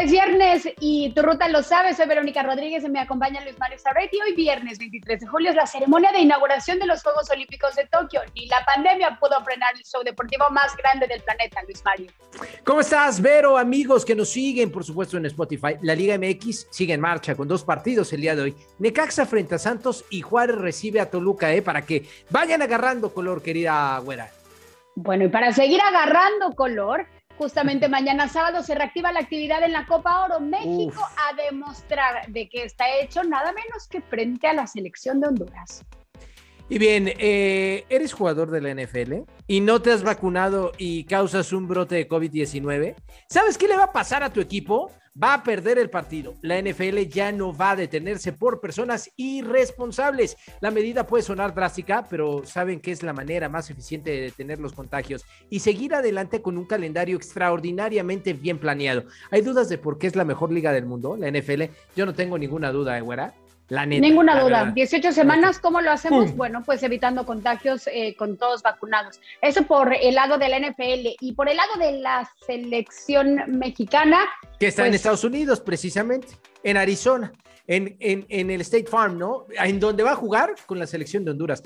Es viernes y tu ruta lo sabes. Soy Verónica Rodríguez y me acompaña Luis Mario Sarretti. Hoy viernes 23 de julio es la ceremonia de inauguración de los Juegos Olímpicos de Tokio y la pandemia pudo frenar el show deportivo más grande del planeta, Luis Mario. ¿Cómo estás, Vero? Amigos que nos siguen, por supuesto, en Spotify. La Liga MX sigue en marcha con dos partidos el día de hoy. Necaxa frente a Santos y Juárez recibe a Toluca, ¿eh? Para que vayan agarrando color, querida güera. Bueno, y para seguir agarrando color, Justamente mañana sábado se reactiva la actividad en la Copa Oro. México a demostrar de que está hecho nada menos que frente a la selección de Honduras. Y bien, eh, eres jugador de la NFL y no te has vacunado y causas un brote de COVID-19. ¿Sabes qué le va a pasar a tu equipo? Va a perder el partido. La NFL ya no va a detenerse por personas irresponsables. La medida puede sonar drástica, pero saben que es la manera más eficiente de detener los contagios y seguir adelante con un calendario extraordinariamente bien planeado. ¿Hay dudas de por qué es la mejor liga del mundo, la NFL? Yo no tengo ninguna duda, ¿eh. La neta, Ninguna duda. 18 semanas, ¿cómo lo hacemos? Bueno, pues evitando contagios eh, con todos vacunados. Eso por el lado de la NFL y por el lado de la selección mexicana. Que está en pues Estados Unidos, precisamente, en Arizona en, en, el State Farm, ¿no? En donde va a jugar con la selección de Honduras.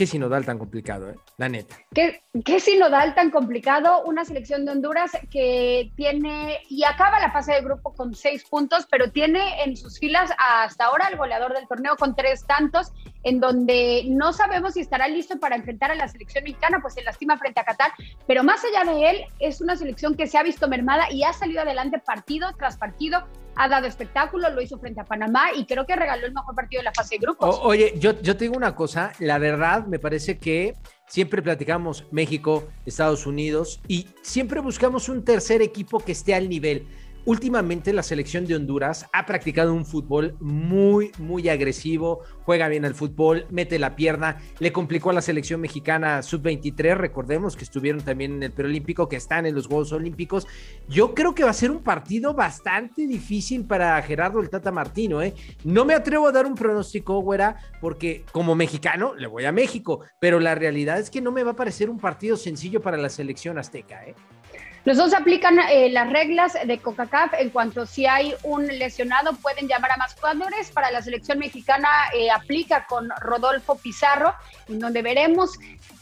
Qué, sinodal tan complicado, ¿eh? La neta. ¿Qué, sinodal tan complicado. Una selección de Honduras que tiene y acaba la fase de grupo con seis puntos, pero tiene en sus filas hasta ahora el goleador del torneo con tres tantos, en donde no sabemos si estará listo para enfrentar a la selección mexicana, pues se lastima frente a Qatar. Pero más allá de él, es una selección que se ha visto mermada y ha salido adelante partido tras partido ha dado espectáculo, lo hizo frente a Panamá y creo que regaló el mejor partido de la fase de grupos. oye, yo, yo te digo una cosa, la verdad me parece que siempre platicamos México, Estados Unidos y siempre buscamos un tercer equipo que esté al nivel. Últimamente la selección de Honduras ha practicado un fútbol muy, muy agresivo, juega bien al fútbol, mete la pierna, le complicó a la selección mexicana sub-23, recordemos que estuvieron también en el preolímpico, que están en los Juegos Olímpicos. Yo creo que va a ser un partido bastante difícil para Gerardo el Tata Martino, ¿eh? No me atrevo a dar un pronóstico, güera, porque como mexicano le voy a México, pero la realidad es que no me va a parecer un partido sencillo para la selección azteca, ¿eh? Los dos aplican eh, las reglas de CONCACAF en cuanto si hay un lesionado pueden llamar a más jugadores. Para la selección mexicana eh, aplica con Rodolfo Pizarro, en donde veremos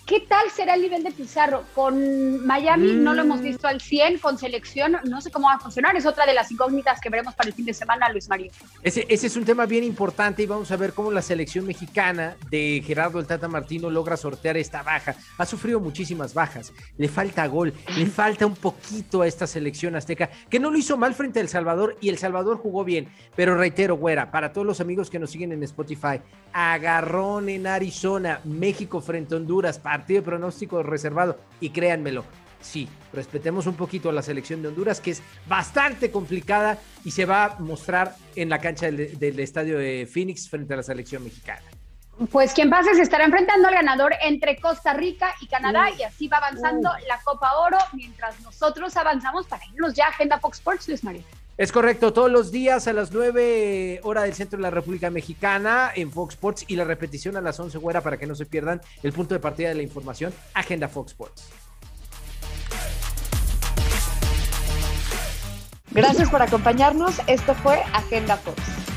¿Qué tal será el nivel de Pizarro? Con Miami no lo hemos mm. visto al 100, con selección no sé cómo va a funcionar. Es otra de las incógnitas que veremos para el fin de semana, Luis Mario. Ese, ese es un tema bien importante y vamos a ver cómo la selección mexicana de Gerardo el Tata Martino logra sortear esta baja. Ha sufrido muchísimas bajas, le falta gol, le falta un poquito a esta selección azteca, que no lo hizo mal frente a El Salvador y El Salvador jugó bien. Pero reitero, güera, para todos los amigos que nos siguen en Spotify, agarrón en Arizona, México frente a Honduras, para partido de pronóstico reservado. Y créanmelo, sí, respetemos un poquito a la selección de Honduras, que es bastante complicada y se va a mostrar en la cancha del, estadio de Phoenix frente a la selección mexicana. Pues quien pase se estará enfrentando al ganador entre Costa Rica y Canadá y así va avanzando la Copa Oro mientras nosotros avanzamos para irnos ya a Agenda Fox Sports, Luis María. Es correcto, todos los días a las 9 hora del centro de la República Mexicana en Fox Sports y la repetición a las 11 fuera para que no se pierdan el punto de partida de la información, Agenda Fox Sports. Gracias por acompañarnos, esto fue Agenda Fox.